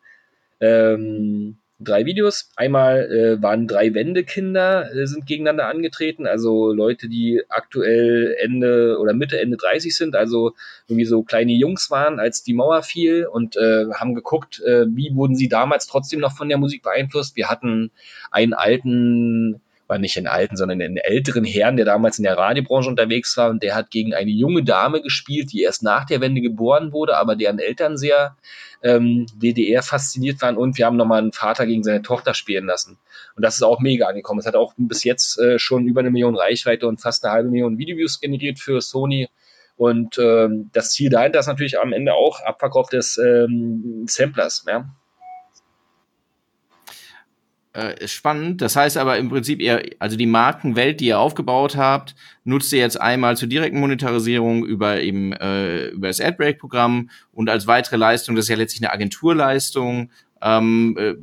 ähm, drei Videos. Einmal äh, waren drei Wendekinder äh, sind gegeneinander angetreten, also Leute, die aktuell Ende oder Mitte, Ende 30 sind, also irgendwie so kleine Jungs waren, als die Mauer fiel und äh, haben geguckt, äh, wie wurden sie damals trotzdem noch von der Musik beeinflusst. Wir hatten einen alten war nicht einen alten, sondern einen älteren Herrn, der damals in der Radiobranche unterwegs war und der hat gegen eine junge Dame gespielt, die erst nach der Wende geboren wurde, aber deren Eltern sehr ähm, DDR fasziniert waren und wir haben nochmal einen Vater gegen seine Tochter spielen lassen. Und das ist auch mega angekommen. Es hat auch bis jetzt äh, schon über eine Million Reichweite und fast eine halbe Million Videoviews generiert für Sony. Und ähm, das Ziel dahinter ist natürlich am Ende auch Abverkauf des ähm, Samplers. Ja? Äh, spannend. Das heißt aber im Prinzip eher, also die Markenwelt, die ihr aufgebaut habt, nutzt ihr jetzt einmal zur direkten Monetarisierung über eben äh, über das AdBreak-Programm und als weitere Leistung, das ist ja letztlich eine Agenturleistung, ähm, äh,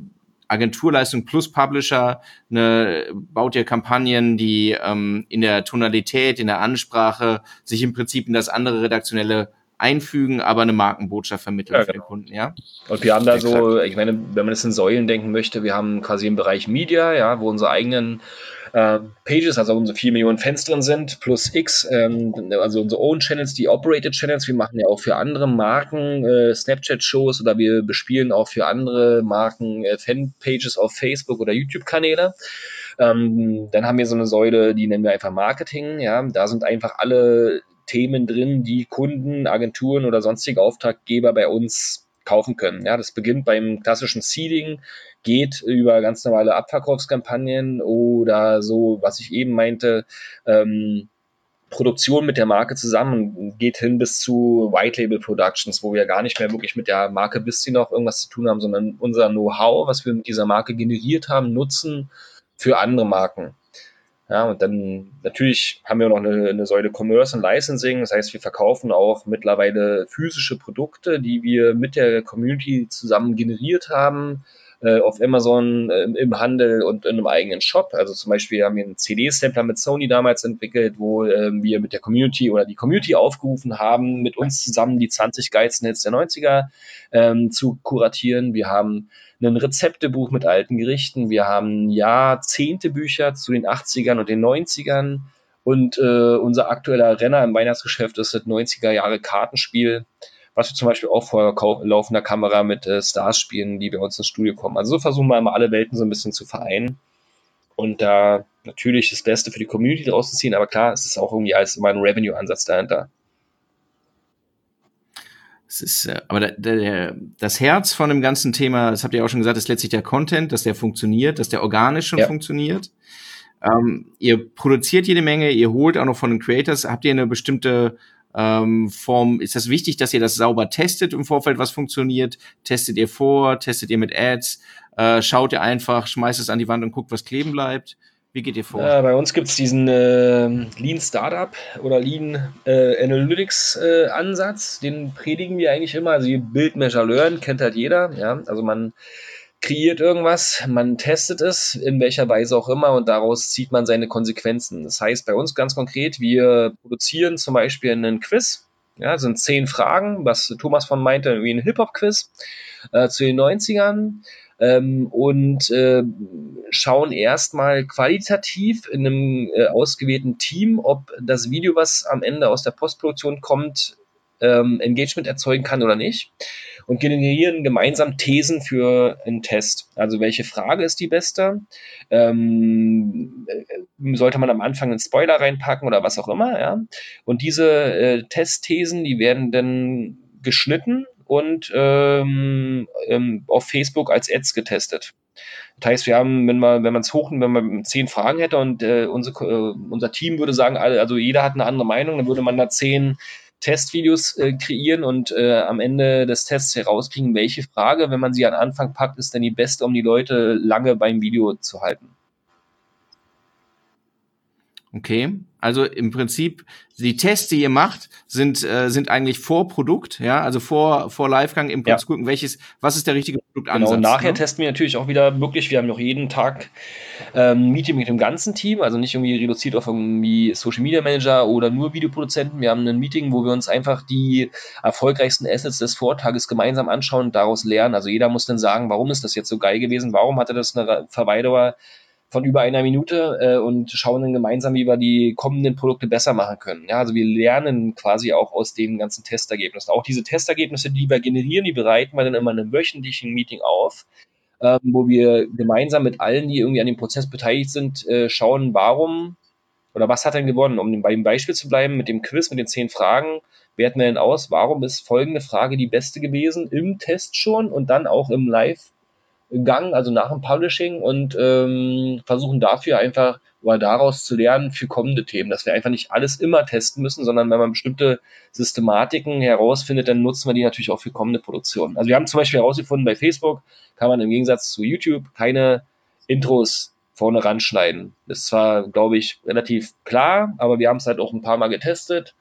Agenturleistung plus Publisher, ne, baut ihr Kampagnen, die ähm, in der Tonalität, in der Ansprache sich im Prinzip in das andere redaktionelle einfügen, aber eine Markenbotschaft vermitteln ja, für den genau. Kunden, ja. Und wir haben da Exakt. so, ich meine, wenn man das in Säulen denken möchte, wir haben quasi im Bereich Media, ja, wo unsere eigenen äh, Pages, also unsere 4 Millionen Fans drin sind, plus X, ähm, also unsere Own Channels, die Operated Channels. Wir machen ja auch für andere Marken äh, Snapchat-Shows oder wir bespielen auch für andere Marken äh, Fanpages auf Facebook oder YouTube-Kanäle. Ähm, dann haben wir so eine Säule, die nennen wir einfach Marketing. Ja, da sind einfach alle Themen drin, die Kunden, Agenturen oder sonstige Auftraggeber bei uns kaufen können. Ja, das beginnt beim klassischen Seeding, geht über ganz normale Abverkaufskampagnen oder so, was ich eben meinte, ähm, Produktion mit der Marke zusammen geht hin bis zu White Label Productions, wo wir gar nicht mehr wirklich mit der Marke Bissi noch irgendwas zu tun haben, sondern unser Know-how, was wir mit dieser Marke generiert haben, nutzen für andere Marken. Ja, und dann natürlich haben wir noch eine, eine Säule Commerce und Licensing. Das heißt, wir verkaufen auch mittlerweile physische Produkte, die wir mit der Community zusammen generiert haben, äh, auf Amazon äh, im Handel und in einem eigenen Shop. Also zum Beispiel haben wir einen CD-Sampler mit Sony damals entwickelt, wo äh, wir mit der Community oder die Community aufgerufen haben, mit uns zusammen die 20 geilsten Hits der 90er ähm, zu kuratieren. Wir haben ein Rezeptebuch mit alten Gerichten. Wir haben Jahrzehntebücher zu den 80ern und den 90ern. Und äh, unser aktueller Renner im Weihnachtsgeschäft ist das 90er Jahre Kartenspiel, was wir zum Beispiel auch vor laufender Kamera mit äh, Stars spielen, die bei uns ins Studio kommen. Also so versuchen wir immer alle Welten so ein bisschen zu vereinen und da natürlich das Beste für die Community draus zu ziehen, aber klar, es ist auch irgendwie als immer ein Revenue-Ansatz dahinter. Es ist, äh, aber der, der, das Herz von dem ganzen Thema, das habt ihr auch schon gesagt, ist letztlich der Content, dass der funktioniert, dass der organisch schon ja. funktioniert. Ähm, ihr produziert jede Menge, ihr holt auch noch von den Creators. Habt ihr eine bestimmte ähm, Form? Ist das wichtig, dass ihr das sauber testet im Vorfeld, was funktioniert? Testet ihr vor? Testet ihr mit Ads? Äh, schaut ihr einfach, schmeißt es an die Wand und guckt, was kleben bleibt? Wie geht ihr vor? Ja, bei uns gibt es diesen äh, Lean Startup oder Lean äh, Analytics äh, Ansatz. Den predigen wir eigentlich immer. Also Build, Measure, Learn kennt halt jeder. Ja? Also man kreiert irgendwas, man testet es, in welcher Weise auch immer, und daraus zieht man seine Konsequenzen. Das heißt bei uns ganz konkret, wir produzieren zum Beispiel einen Quiz. Ja, sind zehn Fragen, was Thomas von meinte, wie ein Hip-Hop-Quiz äh, zu den 90ern ähm, und äh, schauen erstmal qualitativ in einem äh, ausgewählten Team, ob das Video, was am Ende aus der Postproduktion kommt, ähm, Engagement erzeugen kann oder nicht und generieren gemeinsam Thesen für einen Test. Also welche Frage ist die beste? Ähm, äh, sollte man am Anfang einen Spoiler reinpacken oder was auch immer, ja? Und diese äh, Testthesen, die werden dann geschnitten und ähm, ähm, auf Facebook als Ads getestet. Das heißt, wir haben, wenn man wenn man es hoch, wenn man zehn Fragen hätte und äh, unser, äh, unser Team würde sagen, also jeder hat eine andere Meinung, dann würde man da zehn Testvideos äh, kreieren und äh, am Ende des Tests herauskriegen, welche Frage, wenn man sie an Anfang packt, ist denn die beste, um die Leute lange beim Video zu halten. Okay, also im Prinzip die Tests, die ihr macht, sind äh, sind eigentlich vor Produkt, ja, also vor vor Livegang im Prinzip ja. gucken, welches was ist der richtige Produktansatz. Genau, und nachher ne? testen wir natürlich auch wieder wirklich, wir haben noch jeden Tag ähm, Meeting mit dem ganzen Team, also nicht irgendwie reduziert auf irgendwie Social Media Manager oder nur Videoproduzenten. Wir haben ein Meeting, wo wir uns einfach die erfolgreichsten Assets des Vortages gemeinsam anschauen und daraus lernen. Also jeder muss dann sagen, warum ist das jetzt so geil gewesen? Warum hatte das eine Verweildauer von über einer Minute äh, und schauen dann gemeinsam, wie wir die kommenden Produkte besser machen können. Ja, also wir lernen quasi auch aus den ganzen Testergebnissen. Auch diese Testergebnisse, die wir generieren, die bereiten wir dann immer in einem wöchentlichen Meeting auf, ähm, wo wir gemeinsam mit allen, die irgendwie an dem Prozess beteiligt sind, äh, schauen, warum oder was hat denn gewonnen? Um bei dem Beispiel zu bleiben, mit dem Quiz, mit den zehn Fragen, werten wir denn aus, warum ist folgende Frage die beste gewesen im Test schon und dann auch im Live Gang, also nach dem Publishing und ähm, versuchen dafür einfach oder daraus zu lernen für kommende Themen, dass wir einfach nicht alles immer testen müssen, sondern wenn man bestimmte Systematiken herausfindet, dann nutzen wir die natürlich auch für kommende Produktionen. Also wir haben zum Beispiel herausgefunden, bei Facebook kann man im Gegensatz zu YouTube keine Intros vorne ranschneiden. Das ist zwar, glaube ich, relativ klar, aber wir haben es halt auch ein paar Mal getestet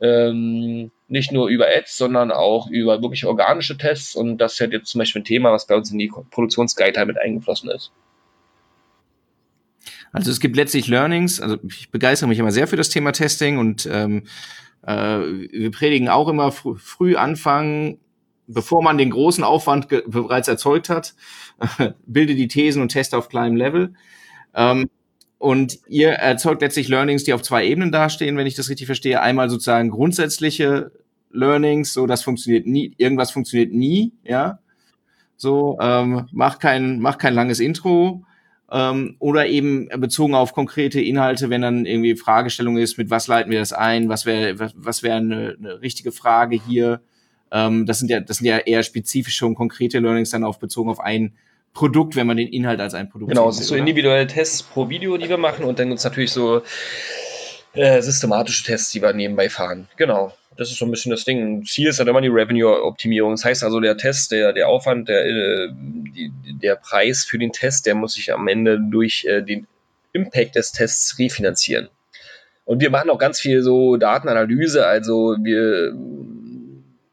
Ähm, nicht nur über Ads, sondern auch über wirklich organische Tests. Und das ist halt jetzt zum Beispiel ein Thema, was bei uns in die Produktionsguide mit eingeflossen ist. Also es gibt letztlich Learnings. Also ich begeistere mich immer sehr für das Thema Testing und ähm, äh, wir predigen auch immer fr früh anfangen, bevor man den großen Aufwand bereits erzeugt hat, bilde die Thesen und teste auf kleinem Level. Ähm, und ihr erzeugt letztlich Learnings, die auf zwei Ebenen dastehen, wenn ich das richtig verstehe. Einmal sozusagen grundsätzliche Learnings, so das funktioniert nie, irgendwas funktioniert nie, ja. So, ähm, mach kein, mach kein langes Intro, ähm, oder eben bezogen auf konkrete Inhalte, wenn dann irgendwie Fragestellung ist, mit was leiten wir das ein, was wäre was, wäre eine, eine richtige Frage hier. Ähm, das sind ja das sind ja eher spezifische und konkrete Learnings dann auf bezogen auf ein Produkt, wenn man den Inhalt als ein Produkt Genau, es ist so individuelle Tests pro Video, die wir machen und dann gibt es natürlich so äh, systematische Tests, die wir nebenbei fahren. Genau das ist so ein bisschen das Ding. Ziel ist halt immer die Revenue-Optimierung. Das heißt also, der Test, der, der Aufwand, der, äh, die, der Preis für den Test, der muss sich am Ende durch äh, den Impact des Tests refinanzieren. Und wir machen auch ganz viel so Datenanalyse, also wir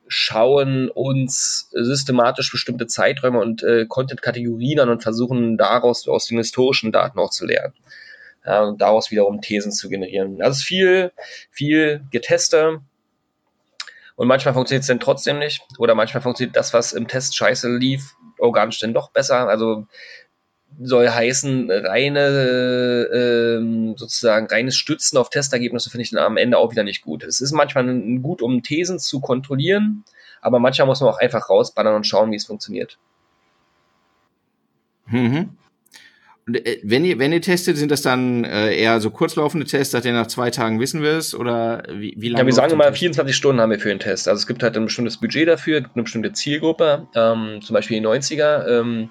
schauen uns systematisch bestimmte Zeiträume und äh, Content-Kategorien an und versuchen daraus aus den historischen Daten auch zu lernen. Ja, und daraus wiederum Thesen zu generieren. Das ist viel, viel getestet, und manchmal funktioniert es dann trotzdem nicht. Oder manchmal funktioniert das, was im Test scheiße lief, organisch dann doch besser. Also soll heißen, reine, äh, sozusagen reines Stützen auf Testergebnisse finde ich dann am Ende auch wieder nicht gut. Es ist manchmal gut, um Thesen zu kontrollieren, aber manchmal muss man auch einfach rausballern und schauen, wie es funktioniert. Mhm. Äh, wenn ihr, wenn ihr testet, sind das dann äh, eher so kurzlaufende Tests, dass ihr nach zwei Tagen wissen wirst? Oder wie, wie lange? Ja, wir sagen immer, 24 Stunden haben wir für den Test. Also es gibt halt ein bestimmtes Budget dafür, eine bestimmte Zielgruppe, ähm, zum Beispiel die 90er, ähm,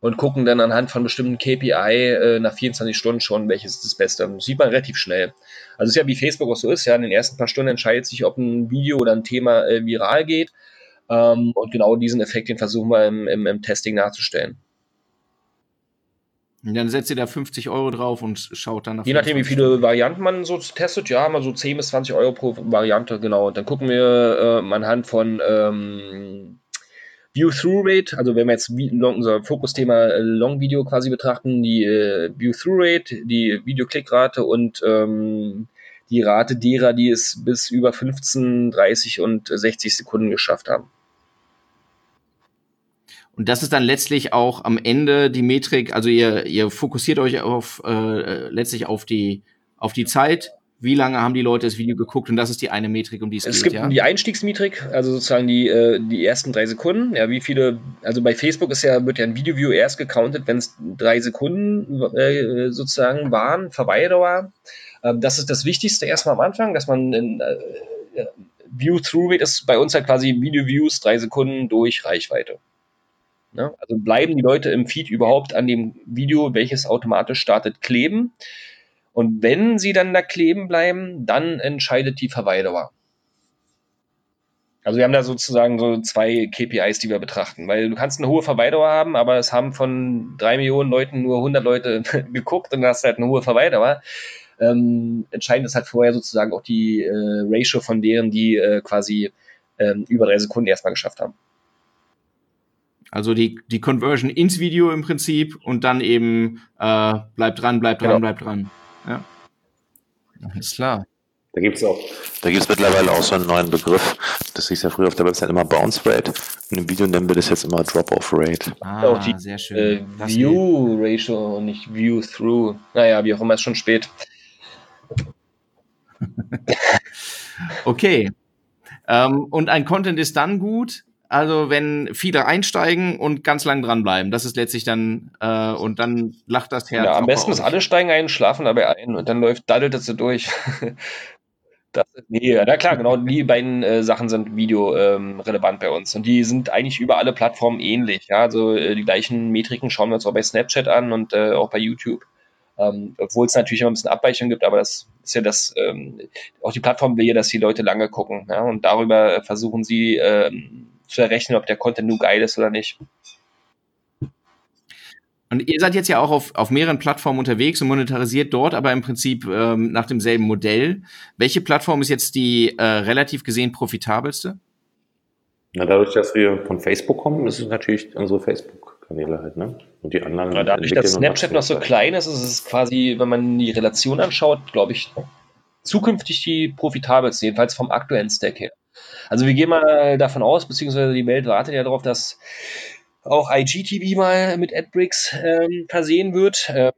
und gucken dann anhand von bestimmten KPI äh, nach 24 Stunden schon, welches ist das Beste. Das sieht man relativ schnell. Also es ist ja wie Facebook auch so ist, ja, in den ersten paar Stunden entscheidet sich, ob ein Video oder ein Thema äh, viral geht. Ähm, und genau diesen Effekt, den versuchen wir im, im, im Testing nachzustellen. Und dann setzt ihr da 50 Euro drauf und schaut dann nach. Je nachdem, wie viele Varianten man so testet, ja, mal so 10 bis 20 Euro pro Variante, genau. Und dann gucken wir äh, anhand von ähm, View-Through-Rate, also wenn wir jetzt long, unser Fokusthema äh, Long-Video quasi betrachten, die äh, View-Through-Rate, die Videoklickrate und ähm, die Rate derer, die es bis über 15, 30 und 60 Sekunden geschafft haben. Und das ist dann letztlich auch am Ende die Metrik, also ihr, ihr fokussiert euch auf äh, letztlich auf die, auf die Zeit, wie lange haben die Leute das Video geguckt und das ist die eine Metrik, um die es, es geht. Es gibt ja? die Einstiegsmetrik, also sozusagen die, äh, die ersten drei Sekunden. Ja, wie viele, also bei Facebook ist ja, wird ja ein Video-View erst gecountet, wenn es drei Sekunden äh, sozusagen waren, Verweildauer. Ähm, das ist das Wichtigste erstmal am Anfang, dass man in, äh, View-Through-Rate ist bei uns halt quasi Video-Views, drei Sekunden durch Reichweite. Ne? Also bleiben die Leute im Feed überhaupt an dem Video, welches automatisch startet, kleben. Und wenn sie dann da kleben bleiben, dann entscheidet die Verweildauer. Also wir haben da sozusagen so zwei KPIs, die wir betrachten, weil du kannst eine hohe Verweildauer haben, aber es haben von drei Millionen Leuten nur 100 Leute geguckt und dann hast du halt eine hohe Verweildauer. Ähm, entscheidend ist halt vorher sozusagen auch die äh, Ratio von deren, die äh, quasi äh, über drei Sekunden erstmal geschafft haben. Also die, die Conversion ins Video im Prinzip und dann eben äh, bleibt dran, bleibt dran, genau. bleibt dran. Ja. Alles klar. Da gibt's auch, da gibt's mittlerweile auch so einen neuen Begriff. Das hieß ja früher auf der Website immer Bounce Rate. Und im Video nennen wir das jetzt immer Drop-Off Rate. Ah, auch die, sehr schön. Äh, View Ratio und nicht View Through. Naja, wie auch immer, ist schon spät. okay. Ähm, und ein Content ist dann gut, also wenn viele einsteigen und ganz lang dranbleiben, das ist letztlich dann äh, und dann lacht das Herz. Ja, am besten ist alle steigen ein, schlafen dabei ein und dann läuft daddelt es so durch. das, nee, na klar, genau die beiden äh, Sachen sind Video ähm, relevant bei uns und die sind eigentlich über alle Plattformen ähnlich. Ja, also äh, die gleichen Metriken schauen wir uns auch bei Snapchat an und äh, auch bei YouTube. Ähm, obwohl es natürlich immer ein bisschen Abweichung gibt, aber das ist ja das, ähm, auch die Plattform will ja, dass die Leute lange gucken. Ja, und darüber versuchen sie ähm, zu errechnen, ob der Content nur geil ist oder nicht. Und ihr seid jetzt ja auch auf, auf mehreren Plattformen unterwegs und monetarisiert dort, aber im Prinzip ähm, nach demselben Modell. Welche Plattform ist jetzt die äh, relativ gesehen profitabelste? Na, dadurch, dass wir von Facebook kommen, ist es natürlich unsere Facebook-Kanäle halt, ne? Und die anderen. Ja, dadurch, dass Snapchat noch so klein ist, ist es quasi, wenn man die Relation anschaut, glaube ich, zukünftig die profitabelste, jedenfalls vom aktuellen Stack her. Also wir gehen mal davon aus, beziehungsweise die Welt wartet ja darauf, dass auch IGTV mal mit AdBricks ähm, versehen wird. Ähm,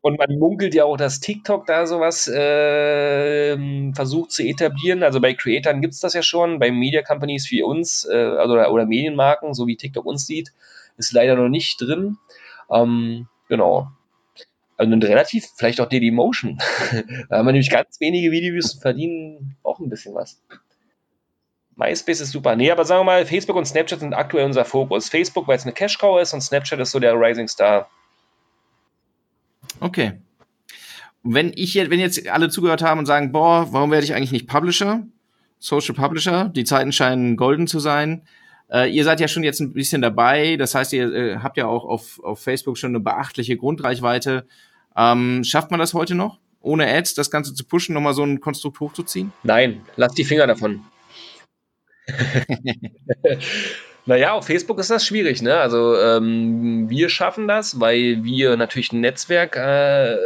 und man munkelt ja auch, dass TikTok da sowas äh, versucht zu etablieren. Also bei Creatoren gibt es das ja schon, bei Media Companies wie uns äh, also, oder, oder Medienmarken, so wie TikTok uns sieht, ist leider noch nicht drin. Ähm, genau. Also relativ, vielleicht auch Dailymotion. da haben wir nämlich ganz wenige Videos verdienen auch ein bisschen was. MySpace ist super. Nee, aber sagen wir mal, Facebook und Snapchat sind aktuell unser Fokus. Facebook, weil es eine Cash-Cow ist und Snapchat ist so der Rising Star. Okay. Wenn ich jetzt, wenn jetzt alle zugehört haben und sagen, boah, warum werde ich eigentlich nicht Publisher? Social Publisher, die Zeiten scheinen golden zu sein. Äh, ihr seid ja schon jetzt ein bisschen dabei, das heißt, ihr äh, habt ja auch auf, auf Facebook schon eine beachtliche Grundreichweite. Ähm, schafft man das heute noch, ohne Ads das Ganze zu pushen, nochmal so ein Konstrukt hochzuziehen? Nein, lass die Finger davon. naja, auf Facebook ist das schwierig. Ne? Also ähm, wir schaffen das, weil wir natürlich ein Netzwerk äh,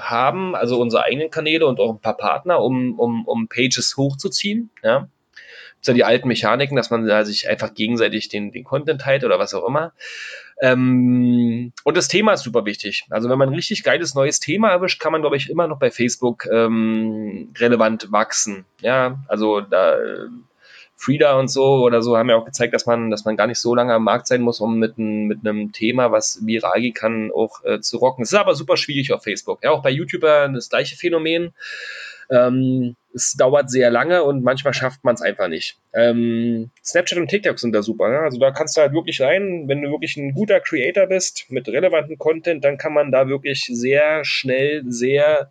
haben, also unsere eigenen Kanäle und auch ein paar Partner, um, um, um Pages hochzuziehen. Ja? Das sind die alten Mechaniken, dass man da sich einfach gegenseitig den, den Content teilt oder was auch immer. Ähm, und das Thema ist super wichtig. Also wenn man ein richtig geiles neues Thema erwischt, kann man, glaube ich, immer noch bei Facebook ähm, relevant wachsen. Ja, also da Frida und so oder so haben ja auch gezeigt, dass man, dass man gar nicht so lange am Markt sein muss, um mit, ein, mit einem Thema, was viral gehen kann, auch äh, zu rocken. Es ist aber super schwierig auf Facebook. Ja, auch bei YouTuber das gleiche Phänomen. Ähm, es dauert sehr lange und manchmal schafft man es einfach nicht. Ähm, Snapchat und TikTok sind da super. Ne? Also da kannst du halt wirklich rein, wenn du wirklich ein guter Creator bist mit relevantem Content, dann kann man da wirklich sehr schnell, sehr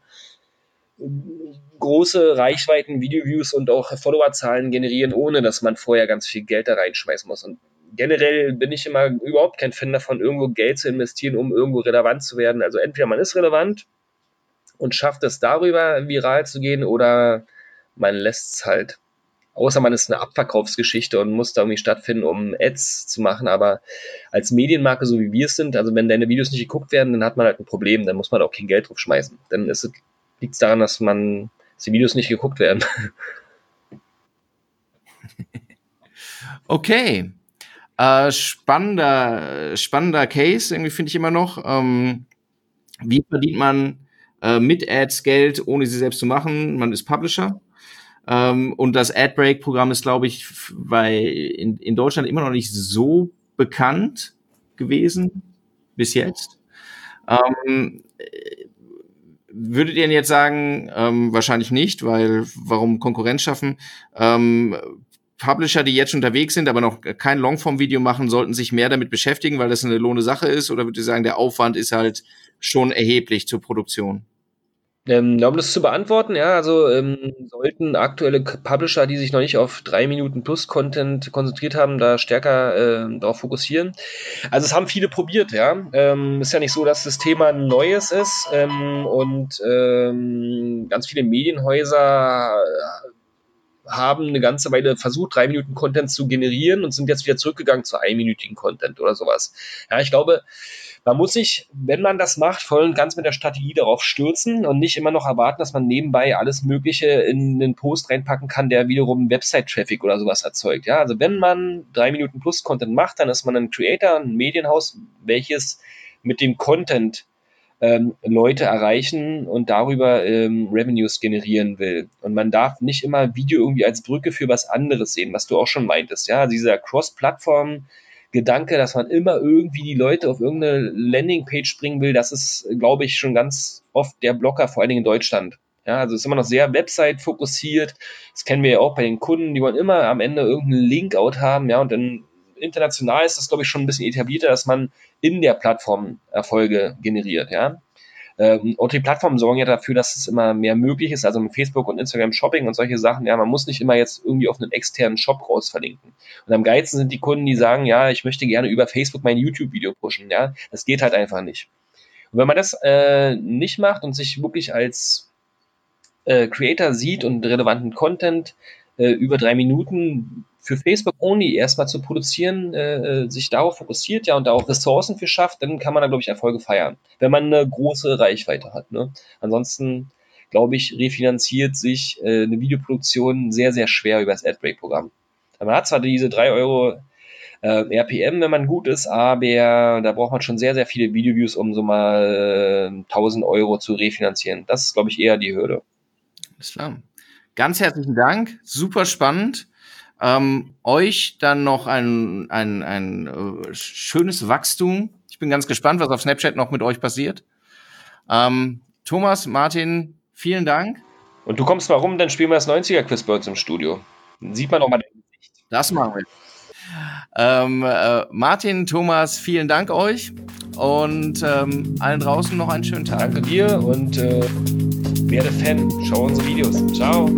große Reichweiten, Videoviews und auch Followerzahlen generieren, ohne dass man vorher ganz viel Geld da reinschmeißen muss. Und generell bin ich immer überhaupt kein Fan davon, irgendwo Geld zu investieren, um irgendwo relevant zu werden. Also entweder man ist relevant und schafft es darüber viral zu gehen oder man lässt es halt. Außer man ist eine Abverkaufsgeschichte und muss da irgendwie stattfinden, um Ads zu machen. Aber als Medienmarke, so wie wir es sind, also wenn deine Videos nicht geguckt werden, dann hat man halt ein Problem. Dann muss man auch kein Geld drauf schmeißen. Dann ist es liegt es daran, dass man dass die Videos nicht geguckt werden. Okay. Äh, spannender, spannender Case, irgendwie finde ich immer noch. Ähm, wie verdient man äh, mit Ads Geld, ohne sie selbst zu machen? Man ist Publisher. Ähm, und das AdBreak-Programm ist, glaube ich, bei, in, in Deutschland immer noch nicht so bekannt gewesen bis jetzt. Ähm, Würdet ihr denn jetzt sagen, ähm, wahrscheinlich nicht, weil warum Konkurrenz schaffen? Ähm, Publisher, die jetzt unterwegs sind, aber noch kein Longform-Video machen, sollten sich mehr damit beschäftigen, weil das eine lohne Sache ist? Oder würdet ihr sagen, der Aufwand ist halt schon erheblich zur Produktion? Ähm, um das zu beantworten, ja, also ähm, sollten aktuelle Publisher, die sich noch nicht auf drei Minuten plus Content konzentriert haben, da stärker äh, darauf fokussieren. Also es haben viele probiert, ja. Ähm, ist ja nicht so, dass das Thema neues ist ähm, und ähm, ganz viele Medienhäuser äh, haben eine ganze Weile versucht, drei Minuten Content zu generieren und sind jetzt wieder zurückgegangen zu einminütigen Content oder sowas. Ja, ich glaube, man muss sich, wenn man das macht, voll und ganz mit der Strategie darauf stürzen und nicht immer noch erwarten, dass man nebenbei alles Mögliche in einen Post reinpacken kann, der wiederum Website-Traffic oder sowas erzeugt. Ja, also wenn man drei Minuten plus Content macht, dann ist man ein Creator, ein Medienhaus, welches mit dem Content ähm, Leute erreichen und darüber ähm, Revenues generieren will. Und man darf nicht immer Video irgendwie als Brücke für was anderes sehen, was du auch schon meintest. Ja, dieser Cross-Plattform- Gedanke, dass man immer irgendwie die Leute auf irgendeine Landingpage bringen will, das ist, glaube ich, schon ganz oft der Blocker, vor allen Dingen in Deutschland. Ja, also ist immer noch sehr Website fokussiert. Das kennen wir ja auch bei den Kunden, die wollen immer am Ende irgendeinen Link-Out haben, ja, und dann international ist das, glaube ich, schon ein bisschen etablierter, dass man in der Plattform Erfolge generiert, ja. Ähm, und die Plattformen sorgen ja dafür, dass es immer mehr möglich ist, also mit Facebook und Instagram Shopping und solche Sachen. Ja, man muss nicht immer jetzt irgendwie auf einen externen Shop raus verlinken. Und am geilsten sind die Kunden, die sagen, ja, ich möchte gerne über Facebook mein YouTube-Video pushen. Ja, das geht halt einfach nicht. Und wenn man das äh, nicht macht und sich wirklich als äh, Creator sieht und relevanten Content äh, über drei Minuten für Facebook Only erstmal zu produzieren, äh, äh, sich darauf fokussiert, ja, und da auch Ressourcen für schafft, dann kann man da, glaube ich, Erfolge feiern, wenn man eine große Reichweite hat. Ne? Ansonsten, glaube ich, refinanziert sich äh, eine Videoproduktion sehr, sehr schwer über das AdBreak-Programm. Man hat zwar diese drei Euro äh, RPM, wenn man gut ist, aber da braucht man schon sehr, sehr viele Videoviews, um so mal äh, 1000 Euro zu refinanzieren. Das ist, glaube ich, eher die Hürde. Alles klar. Ganz herzlichen Dank, super spannend. Ähm, euch dann noch ein, ein, ein äh, schönes Wachstum. Ich bin ganz gespannt, was auf Snapchat noch mit euch passiert. Ähm, Thomas, Martin, vielen Dank. Und du kommst mal rum, dann spielen wir das 90er-Quiz bei uns im Studio. Dann sieht man auch mal dein Gesicht. Das machen wir. Ähm, äh, Martin, Thomas, vielen Dank euch und ähm, allen draußen noch einen schönen Tag. Danke dir und äh, werde Fan. Schau unsere Videos. Ciao.